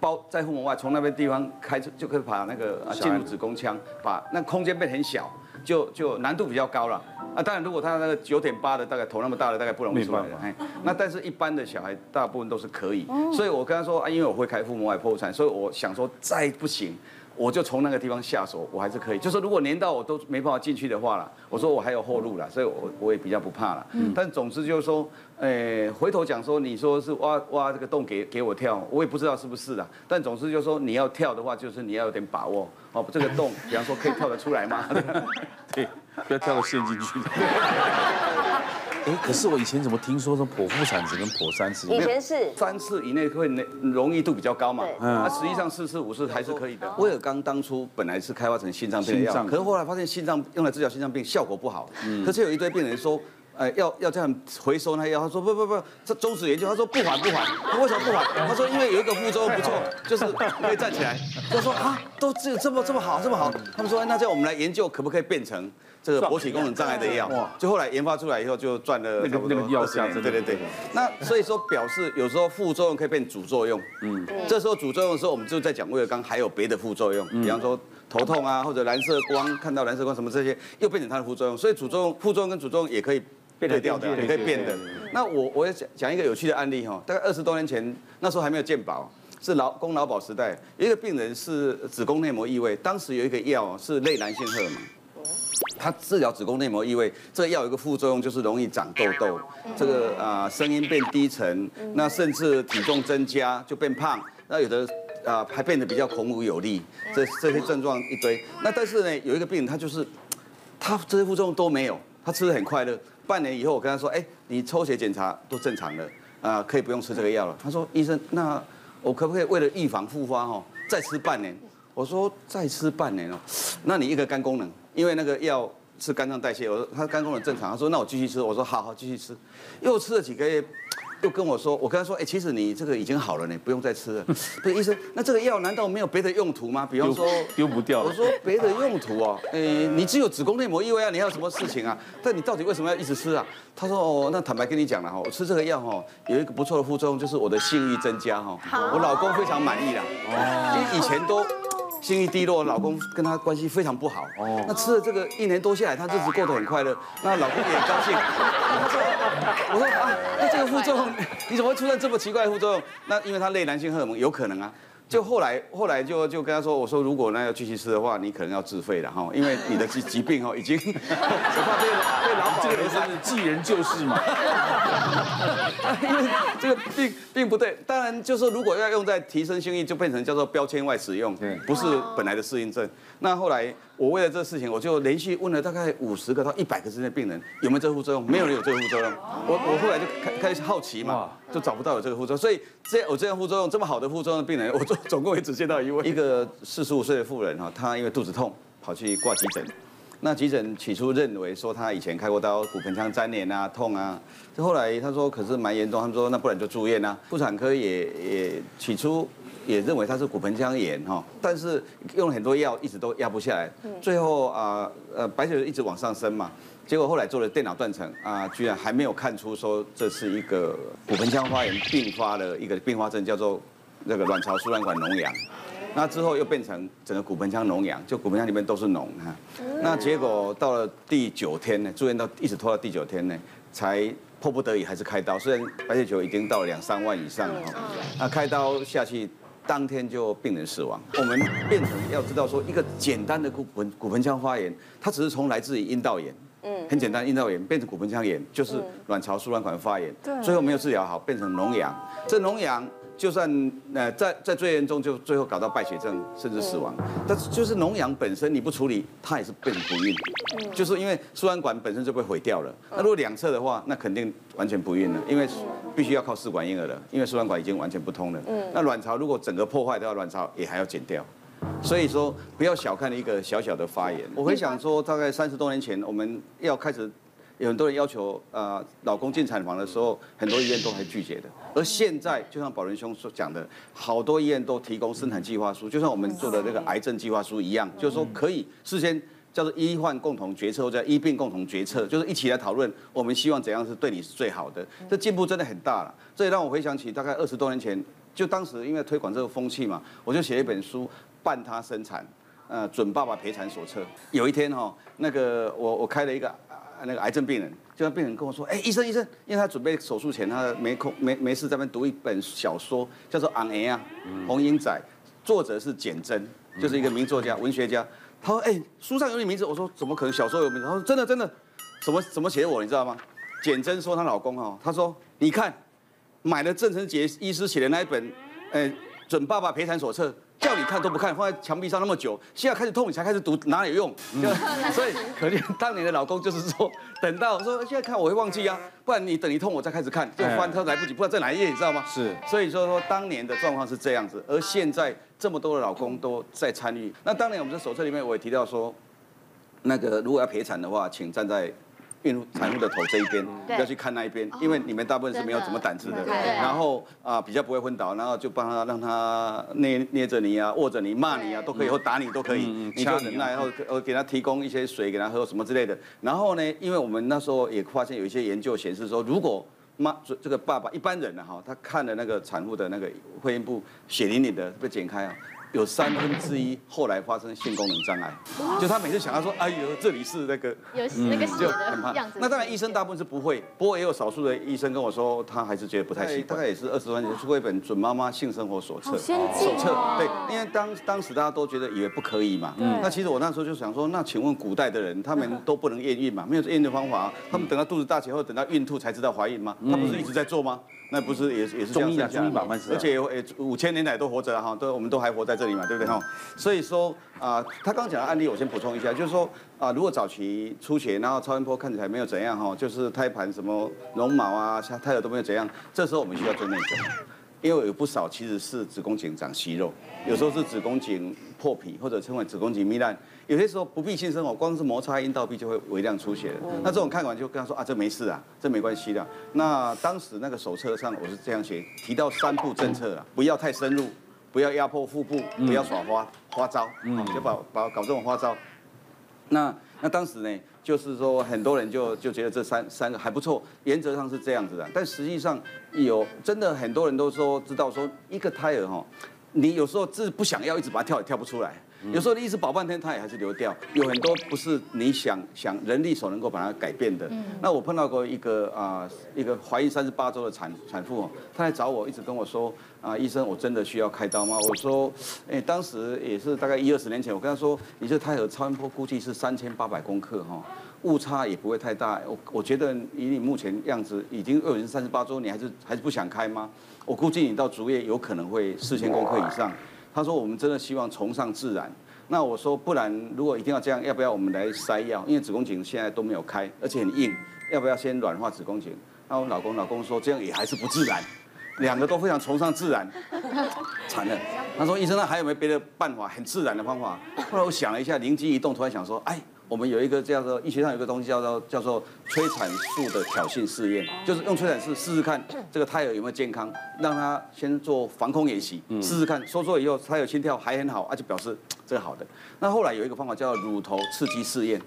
包在腹膜外，从那边地方开出就可以把那个进入子宫腔，把那空间变很小。就就难度比较高了啊！当然，如果他那个九点八的，大概头那么大的，大概不容易出来的。哎，那但是一般的小孩，大部分都是可以。所以我跟他说啊，因为我会开腹膜外剖腹产，所以我想说再不行，我就从那个地方下手，我还是可以。就是如果连到我都没办法进去的话了，我说我还有后路了，所以我我也比较不怕了。但总之就是说，诶，回头讲说，你说是挖挖这个洞给给我跳，我也不知道是不是的。但总之就是说，你要跳的话，就是你要有点把握。哦，这个洞，比方说可以跳得出来吗？对，不要跳到陷进去。哎，可是我以前怎么听说说剖腹产只能剖三次？以前是三次以内会容易度比较高嘛？嗯，那实际上四次五次还是可以的。威尔刚当初本来是开发成心脏病的药，可是后来发现心脏用来治疗心脏病效果不好。嗯，可是有一堆病人说。呃，要要这样回收那药，他说不不不，这终止研究，他说不缓不缓，为什么不缓？他说因为有一个副作用不错，就是可以站起来。他说啊，都这这么这么好这么好，他们说那这样我们来研究可不可以变成这个勃起功能障碍的药？就后来研发出来以后就赚了那个那个药价，对对对。那所以说表示有时候副作用可以变主作用，嗯，这时候主作用的时候我们就在讲威而钢还有别的副作用，比方说。头痛啊，或者蓝色光看到蓝色光什么这些，又变成它的副作用，所以主作用、副作用跟主作用也可以变得掉的，你可以变的。那我我也讲讲一个有趣的案例哈，大概二十多年前，那时候还没有健保，是劳工劳保时代，有一个病人是子宫内膜异位，当时有一个药是类男性荷尔蒙，它治疗子宫内膜异位，这个药有一个副作用就是容易长痘痘，这个啊声音变低沉，那甚至体重增加就变胖，那有的。啊，还变得比较孔武有力，这这些症状一堆。那但是呢，有一个病人他就是，他这些副作用都没有，他吃的很快乐。半年以后我跟他说，哎，你抽血检查都正常了，啊，可以不用吃这个药了。他说，医生，那我可不可以为了预防复发哦，再吃半年？我说再吃半年哦，那你一个肝功能，因为那个药是肝脏代谢，我说他肝功能正常，他说那我继续吃，我说好好继续吃，又吃了几个月。又跟我说，我跟他说，哎，其实你这个已经好了呢，不用再吃了。不是医生，那这个药难道没有别的用途吗？比方说丢不掉。我说别的用途哦，哎，你只有子宫内膜异位啊，你还有什么事情啊？但你到底为什么要一直吃啊？他说哦，那坦白跟你讲了哈，我吃这个药哈，有一个不错的副作用，就是我的性欲增加哈，我老公非常满意啦，因为以前都。性欲低落，老公跟他关系非常不好。哦，那吃了这个一年多下来，他日子过得很快乐，那老公也很高兴。我说啊，那这个副作用，你怎么会出现这么奇怪的副作用？那因为他类男性荷尔蒙，有可能啊。就后来，后来就就跟他说，我说如果那要继续吃的话，你可能要自费了哈，因为你的疾疾病哦已经，我怕被被老保这个人是济人救世嘛。因为这个并并不对，当然就是说如果要用在提升性欲，就变成叫做标签外使用，不是本来的适应症。那后来。我为了这个事情，我就连续问了大概五十个到一百个之间的病人有没有这个副作用，没有人有这个副作用。我我后来就开开始好奇嘛，就找不到有这个副作用。所以这有这样副作用这么好的副作用的病人，我总总共也只见到一位。一个四十五岁的妇人哈，她因为肚子痛跑去挂急诊，那急诊起初认为说她以前开过刀，骨盆腔粘连啊痛啊，这后来她说可是蛮严重，他们说那不然就住院啊。妇产科也也起初。也认为他是骨盆腔炎哈，但是用了很多药，一直都压不下来。最后啊呃白血球一直往上升嘛，结果后来做了电脑断层啊，居然还没有看出说这是一个骨盆腔发炎并发的一个并发症，叫做那个卵巢输卵管脓疡。那之后又变成整个骨盆腔脓疡，就骨盆腔里面都是脓哈。那结果到了第九天呢，住院到一直拖到第九天呢，才迫不得已还是开刀。虽然白血球已经到了两三万以上了哈，那开刀下去。当天就病人死亡。我们变成要知道说，一个简单的骨盆骨盆腔发炎，它只是从来自于阴道炎，嗯，很简单，阴道炎变成骨盆腔炎，就是卵巢输卵管发炎，对，最后没有治疗好，变成脓疡，这脓疡。就算呃在在最严重，就最后搞到败血症，甚至死亡。但是就是脓疡本身你不处理，它也是变成不孕。就是因为输卵管本身就被毁掉了。那如果两侧的话，那肯定完全不孕了，因为必须要靠试管婴儿了，因为输卵管已经完全不通了。嗯那卵巢如果整个破坏的话，卵巢也还要剪掉。所以说不要小看一个小小的发炎。我会想说，大概三十多年前我们要开始。有很多人要求，呃，老公进产房的时候，很多医院都还拒绝的。而现在，就像宝仁兄所讲的，好多医院都提供生产计划书，就像我们做的那个癌症计划书一样，就是说可以事先叫做医患共同决策，或者医病共同决策，就是一起来讨论，我们希望怎样是对你是最好的。这进步真的很大了。这也让我回想起大概二十多年前，就当时因为推广这个风气嘛，我就写了一本书《伴他生产》，呃，准爸爸陪产手册。有一天哈，那个我我开了一个。那个癌症病人，就那病人跟我说：“哎，医生医生，因为他准备手术前，他没空没没事在那边读一本小说，叫做《红婴啊红婴仔》，作者是简真，就是一个名作家、文学家。他说：哎，书上有你名字。我说：怎么可能？小说有名字？他说：真的真的，怎么怎么写我？你知道吗？简真说她老公哦，他说：你看，买了郑成杰医师写的那一本，哎，准爸爸陪产手册。”叫你看都不看，放在墙壁上那么久，现在开始痛你才开始读，哪里有用？所以可见当年的老公就是说，等到说现在看我会忘记啊，不然你等一痛我再开始看，就翻他来不及，不知道在哪一页，你知道吗？是，所以说说当年的状况是这样子，而现在这么多的老公都在参与。那当年我们的手册里面我也提到说，那个如果要陪产的话，请站在。孕妇产妇的头这一边，要去看那一边，因为你们大部分是没有什么胆子的，然后啊比较不会昏倒，然后就帮他让他捏捏着你啊，握着你骂你啊，都可以，或打你都可以，你就忍耐，然后呃给他提供一些水给他喝什么之类的。然后呢，因为我们那时候也发现有一些研究显示说，如果妈这个爸爸一般人呢哈，他看了那个产妇的那个会阴部血淋淋的被剪开啊。有三分之一后来发生性功能障碍，就他每次想到说，哎呦，这里是那个有那个血的样子。那当然医生大部分是不会，不过也有少数的医生跟我说，他还是觉得不太习惯。大概也是二十多年前出过一本《准妈妈性生活手册》，手册对，因为当当时大家都觉得以为不可以嘛。那其实我那时候就想说，那请问古代的人他们都不能验孕嘛？没有验孕的方法，他们等到肚子大起后，等到孕吐才知道怀孕吗？他不是一直在做吗？那不是也也是中医啊，中医把脉，而且诶五千年来都活着哈，都我们都还活在这里嘛，对不对哈？所以说啊，他刚讲的案例我先补充一下，就是说啊，如果早期出血，然后超音波看起来没有怎样哈，就是胎盘什么绒毛啊、胎儿都没有怎样，这时候我们需要做内诊。因为有不少其实是子宫颈长息肉，有时候是子宫颈破皮或者称为子宫颈糜烂，有些时候不必性生哦，光是摩擦阴道壁就会微量出血了。那这种看完就跟他说啊，这没事啊，这没关系的。那当时那个手册上我是这样写，提到三步政策啊，不要太深入，不要压迫腹部，不要耍花花招，嗯，就把把搞这种花招。那那当时呢，就是说很多人就就觉得这三三个还不错，原则上是这样子的，但实际上有真的很多人都说知道说一个胎儿哈，你有时候是不想要一直把它跳也跳不出来。有时候你一直保半天，它也还是流掉。有很多不是你想想人力所能够把它改变的。那我碰到过一个啊，一个怀孕三十八周的产产妇哦，她来找我，一直跟我说啊，医生，我真的需要开刀吗？我说，哎，当时也是大概一二十年前，我跟她说，你这胎儿超音波估计是三千八百公克哈，误差也不会太大。我我觉得以你目前样子，已经二十三十八周，你还是还是不想开吗？我估计你到足月有可能会四千公克以上。他说：“我们真的希望崇尚自然。”那我说：“不然，如果一定要这样，要不要我们来塞药？因为子宫颈现在都没有开，而且很硬，要不要先软化子宫颈？”那我老公老公说：“这样也还是不自然。”两个都非常崇尚自然，惨了。他说：“医生，那还有没有别的办法，很自然的方法？”后来我想了一下，灵机一动，突然想说：“哎。”我们有一个叫做医学上有一个东西叫做叫做催产素的挑衅试验，就是用催产素试试看这个胎儿有没有健康，让他先做防空演习，试试看，收缩以后胎儿心跳还很好，啊就表示这个好的。那后来有一个方法叫乳头刺激试验，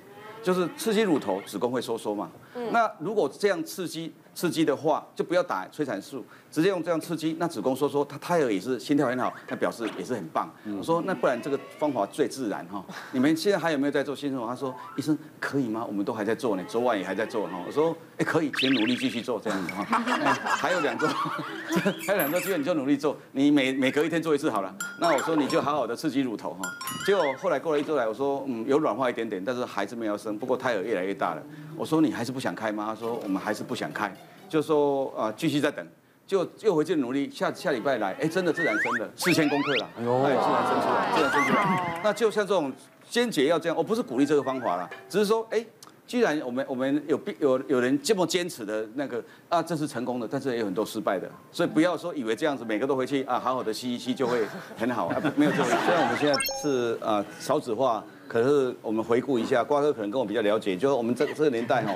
就是刺激乳头，子宫会收缩嘛。那如果这样刺激。刺激的话，就不要打催产素，直接用这样刺激。那子宫收缩，他胎儿也是心跳很好，那表示也是很棒。我说那不然这个方法最自然哈。你们现在还有没有在做新生活？他说医生可以吗？我们都还在做呢，昨晚也还在做哈。我说哎可以，请努力继续做这样子哈。还有两周，还有两周机会你就努力做，你每每隔一天做一次好了。那我说你就好好的刺激乳头哈。结果后来过了一周来，我说嗯有软化一点点，但是孩子没有生，不过胎儿越来越大了。我说你还是不想开吗？他说我们还是不想开。就说啊，继续再等，就又回去努力。下下礼拜来，哎，真的自然生的四千公克了，哎呦，自然生出来，自然生出来。那就像这种坚决要这样，我不是鼓励这个方法了，只是说，哎，既然我们我们有有有人这么坚持的那个啊，这是成功的，但是也有很多失败的，所以不要说以为这样子每个都回去啊，好好的吸一吸就会很好啊，没有这个。虽然我们现在是啊少子化。可是我们回顾一下，瓜哥可能跟我比较了解，就是我们这这个年代哈，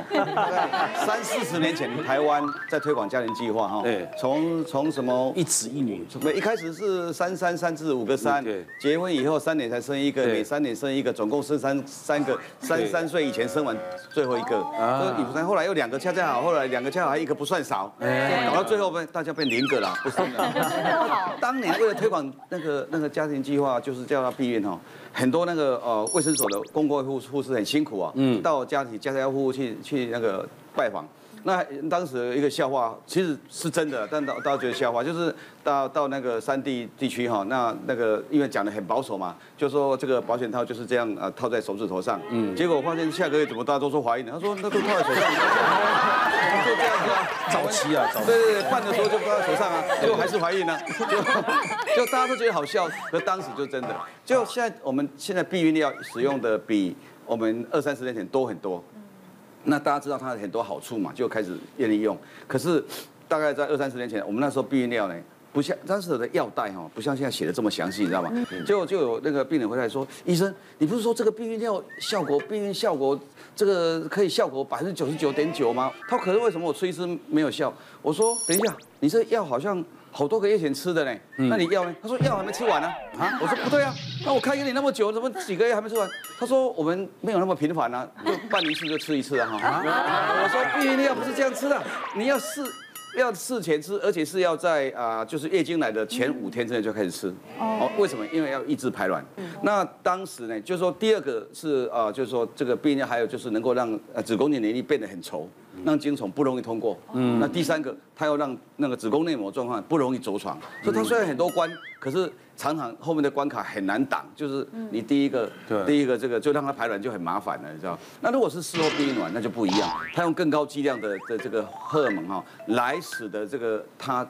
三四十年前，台湾在推广家庭计划哈，对，从从什么？一子一女，没一开始是三三三至五个三，对，结婚以后三年才生一个，每三年生一个，总共生三三个，三三岁以前生完最后一个，啊，以后来又两个恰恰好，后来两个恰好还一个不算少，搞到最后被大家变零个了，不算了。当年为了推广那个那个家庭计划，就是叫他避孕哈。很多那个呃卫生所的公共护护士很辛苦啊，嗯，到家里家家户户去去那个拜访。那当时一个笑话，其实是真的，但大大家觉得笑话，就是到到那个山地地区哈，那那个因为讲的很保守嘛，就说这个保险套就是这样啊套在手指头上，嗯，结果我发现下个月怎么大家都说怀孕了？他说那都套在手上，就这样子啊，早期。啊，对对对，办的时候就放在手上啊，结果还是怀孕了，就就大家都觉得好笑，可当时就真的，就现在我们现在避孕药使用的比我们二三十年前多很多。那大家知道它有很多好处嘛，就开始愿意用。可是大概在二三十年前，我们那时候避孕药呢，不像当时的药袋哈，不像现在写的这么详细，你知道吗？结果就有那个病人回来说，医生，你不是说这个避孕药效果，避孕效果这个可以效果百分之九十九点九吗？他可是为什么我吃一次没有效？我说等一下，你这药好像。好多个月前吃的呢，那你药呢？他说药还没吃完呢。啊，我说不对啊，那我开给你那么久，怎么几个月还没吃完？他说我们没有那么频繁啊，就半年一次就吃一次啊。哈，我说避孕药不是这样吃的，你要事要事前吃，而且是要在啊，就是月经来的前五天之内就开始吃。哦，为什么？因为要抑制排卵。那当时呢，就是说第二个是啊，就是说这个避孕药还有就是能够让呃子宫颈黏液变得很稠。让精虫不容易通过。嗯，那第三个，它要让那个子宫内膜状况不容易着床。所以它虽然很多关，可是常常后面的关卡很难挡。就是你第一个，对，第一个这个就让它排卵就很麻烦了，你知道？那如果是事后避孕卵，那就不一样。它用更高剂量的的这个荷尔蒙哈，来使得这个它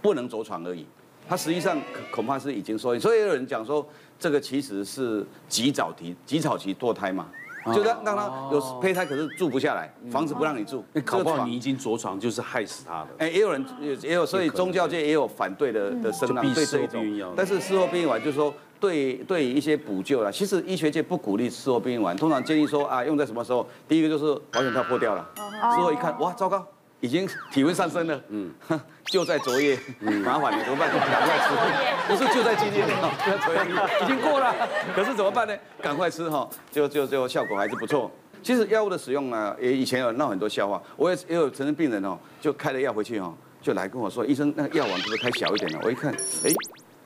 不能着床而已。它实际上恐怕是已经说，所以有人讲说，这个其实是极早提、极早期堕胎嘛。就让让他有胚胎，可是住不下来，房子不让你住，搞不好你已经着床就是害死他了。哎，也有人也也有，所以宗教界也有反对的的声浪，对这一种。但是事后避孕丸就是说，对对一些补救了，其实医学界不鼓励事后避孕丸，通常建议说啊，用在什么时候？第一个就是保险套破掉了，事后一看，哇，糟糕。已经体温上升了，嗯，就在昨夜，麻烦你，怎么办？赶快吃，不是就在今天哈，就在昨夜已经过了，可是怎么办呢？赶快吃哈，就就就效果还是不错。其实药物的使用呢，也以前有闹很多笑话，我也也有曾经病人哦，就开了药回去哦，就来跟我说，医生那个药丸是不是开小一点了？我一看，哎，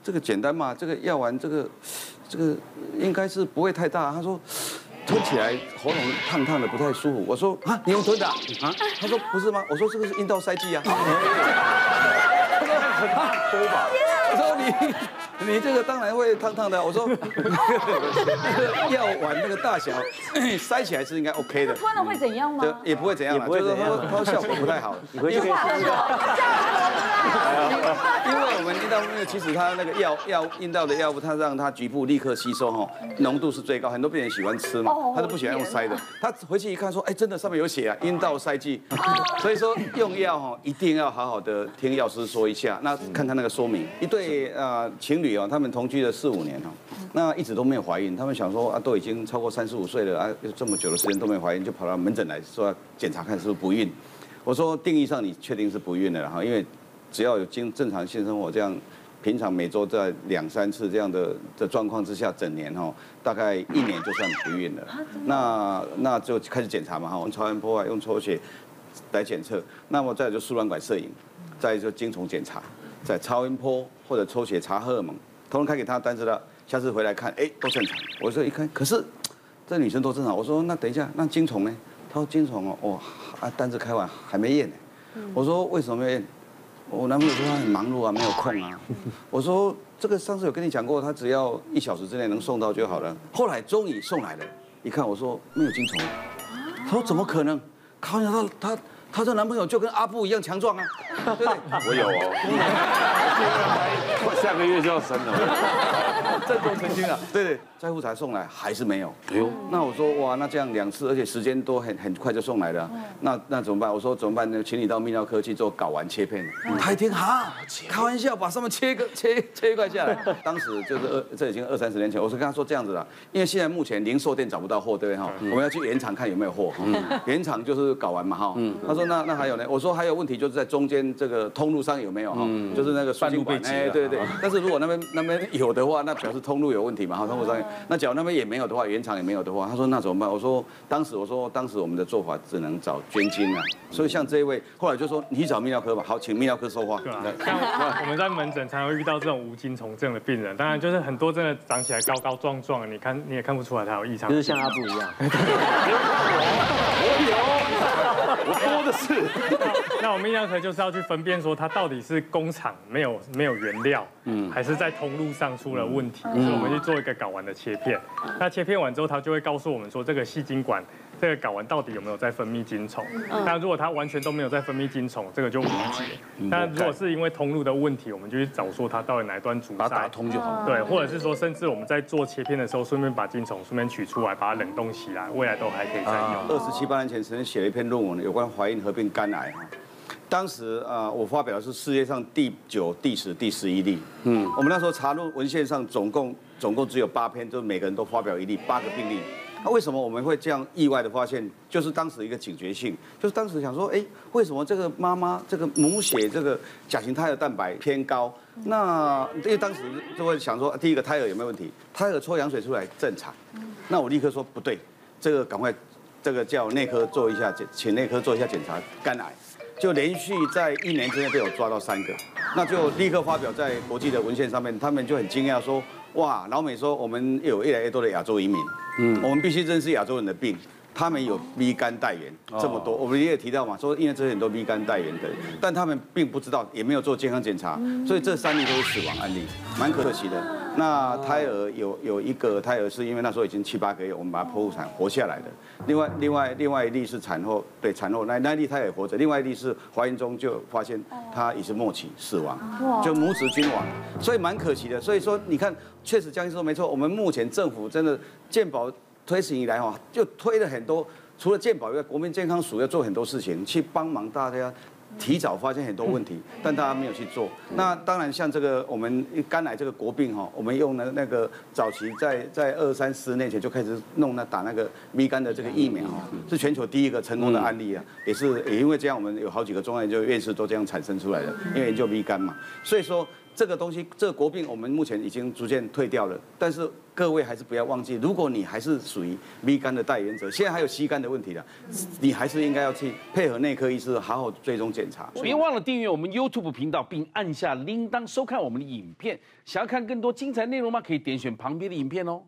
这个简单嘛，这个药丸这个这个应该是不会太大。他说。吞起来喉咙烫烫的不太舒服，我说啊，你用吞的啊？他说不是吗？我说这个是阴道塞剂啊。他说很怕多吧？我说你。你这个当然会烫烫的。我说，那个药丸那个大小 塞起来是应该 OK 的。吞了会怎样吗？也不会怎样，就是说它效果不太好。你回去可以试一下。因为我们阴道那个其实它那个药药阴道的药物，它让它局部立刻吸收哈，浓度是最高。很多病人喜欢吃嘛，他都不喜欢用塞的。他回去一看说，哎，真的上面有写啊，阴道塞剂。所以说用药哈，一定要好好的听药师说一下，那看看那个说明。一对呃情侣。他们同居了四五年哈，那一直都没有怀孕。他们想说啊，都已经超过三十五岁了啊，这么久的时间都没有怀孕，就跑到门诊来说要检查看是不是不孕。我说定义上你确定是不孕的哈，因为只要有经正常性生活这样，平常每周在两三次这样的的状况之下，整年哈，大概一年就算不孕了。那那就开始检查嘛哈，我们超音波啊，用抽血来检测。那么再就输卵管摄影，再就精虫检查。在超音波或者抽血查荷尔蒙，通通开给他，但是呢，下次回来看，哎，都正常。我说一看，可是这女生都正常。我说那等一下，那精虫呢？他说精虫哦，哇，啊，单子开完还没验呢。我说为什么没验？我男朋友说他很忙碌啊，没有空啊。我说这个上次有跟你讲过，他只要一小时之内能送到就好了。后来终于送来了，一看我说没有精虫。他说怎么可能？开玩笑，他他。她说男朋友就跟阿布一样强壮啊，对，我有哦，我 下个月就要生了，这多成心啊，对对。在乎才送来还是没有，哎呦，那我说哇，那这样两次，而且时间都很很快就送来了，那那怎么办？我说怎么办呢？请你到泌尿科去做睾丸切片。他一听哈，开玩笑，把上面切个 切切一块下来。当时就是二，这已经二三十年前，我是跟他说这样子的，因为现在目前零售店找不到货，对不对哈？我们要去原厂看有没有货，原厂就是睾丸嘛哈。他说那那还有呢？我说还有问题就是在中间这个通路上有没有哈？就是那个输精管，哎对对。但是如果那边那边有的话，那表示通路有问题嘛哈，通路上。那假如那边也没有的话，原厂也没有的话，他说那怎么办？我说当时我说当时我们的做法只能找捐精啊。所以像这一位后来就说你去找泌尿科吧。好，请泌尿科说话。对啊，像我们在门诊常会遇到这种无精虫症的病人，当然就是很多真的长起来高高壮壮，你看你也看不出来他有异常，就是像阿布一样。我有，我多的是。那我们泌尿科就是要去分辨说它到底是工厂没有没有原料，嗯，还是在通路上出了问题，所以我们去做一个睾丸的切片。那切片完之后，它就会告诉我们说这个细精管这个睾丸到底有没有在分泌精虫。那如果它完全都没有在分泌精虫，这个就无解。那如果是因为通路的问题，我们就去找说它到底哪一段阻塞，打通就好。对，或者是说甚至我们在做切片的时候，顺便把精虫顺便取出来，把它冷冻起来，未来都还可以再用。二十七八年前曾经写了一篇论文，有关怀孕合并肝癌。当时啊，我发表的是世界上第九、第十、第十一例。嗯，我们那时候查录文献上总共总共只有八篇，就是每个人都发表一例，八个病例。那为什么我们会这样意外的发现？就是当时一个警觉性，就是当时想说，哎，为什么这个妈妈这个母血这个甲型胎儿蛋白偏高？那因为当时就会想说，第一个胎儿有没有问题？胎儿抽羊水出来正常。那我立刻说不对，这个赶快这个叫内科做一下检，请内科做一下检查，肝癌。就连续在一年之内被我抓到三个，那就立刻发表在国际的文献上面，他们就很惊讶说，哇，老美说我们有越来越多的亚洲移民，嗯，我们必须认识亚洲人的病。他们有 B 肝代言这么多，我们也有提到嘛，说因为这些很多 B 肝代言的，但他们并不知道，也没有做健康检查，所以这三例都是死亡案例，蛮可惜的。那胎儿有有一个胎儿是因为那时候已经七八个月，我们把它剖腹产活下来的。另外另外另外一例是产后，对产后那那一例胎儿也活着，另外一例是怀孕中就发现他已是末期死亡，就母子均亡，所以蛮可惜的。所以说你看，确实江医生说没错，我们目前政府真的健保。推行以来哈，就推了很多，除了健保以外，国民健康署要做很多事情，去帮忙大家。提早发现很多问题，但大家没有去做。那当然，像这个我们肝癌这个国病哈，我们用了那个早期在在二三十年前就开始弄那打那个 V 肝的这个疫苗，是全球第一个成功的案例啊。也是也因为这样，我们有好几个中外研究院士都这样产生出来的，因为研究 V 肝嘛。所以说。这个东西，这个国病我们目前已经逐渐退掉了，但是各位还是不要忘记，如果你还是属于 B 肝的代言者，现在还有 C 肝的问题了，你还是应该要去配合内科医师好好追踪检查。别忘了订阅我们 YouTube 频道，并按下铃铛收看我们的影片。想要看更多精彩内容吗？可以点选旁边的影片哦。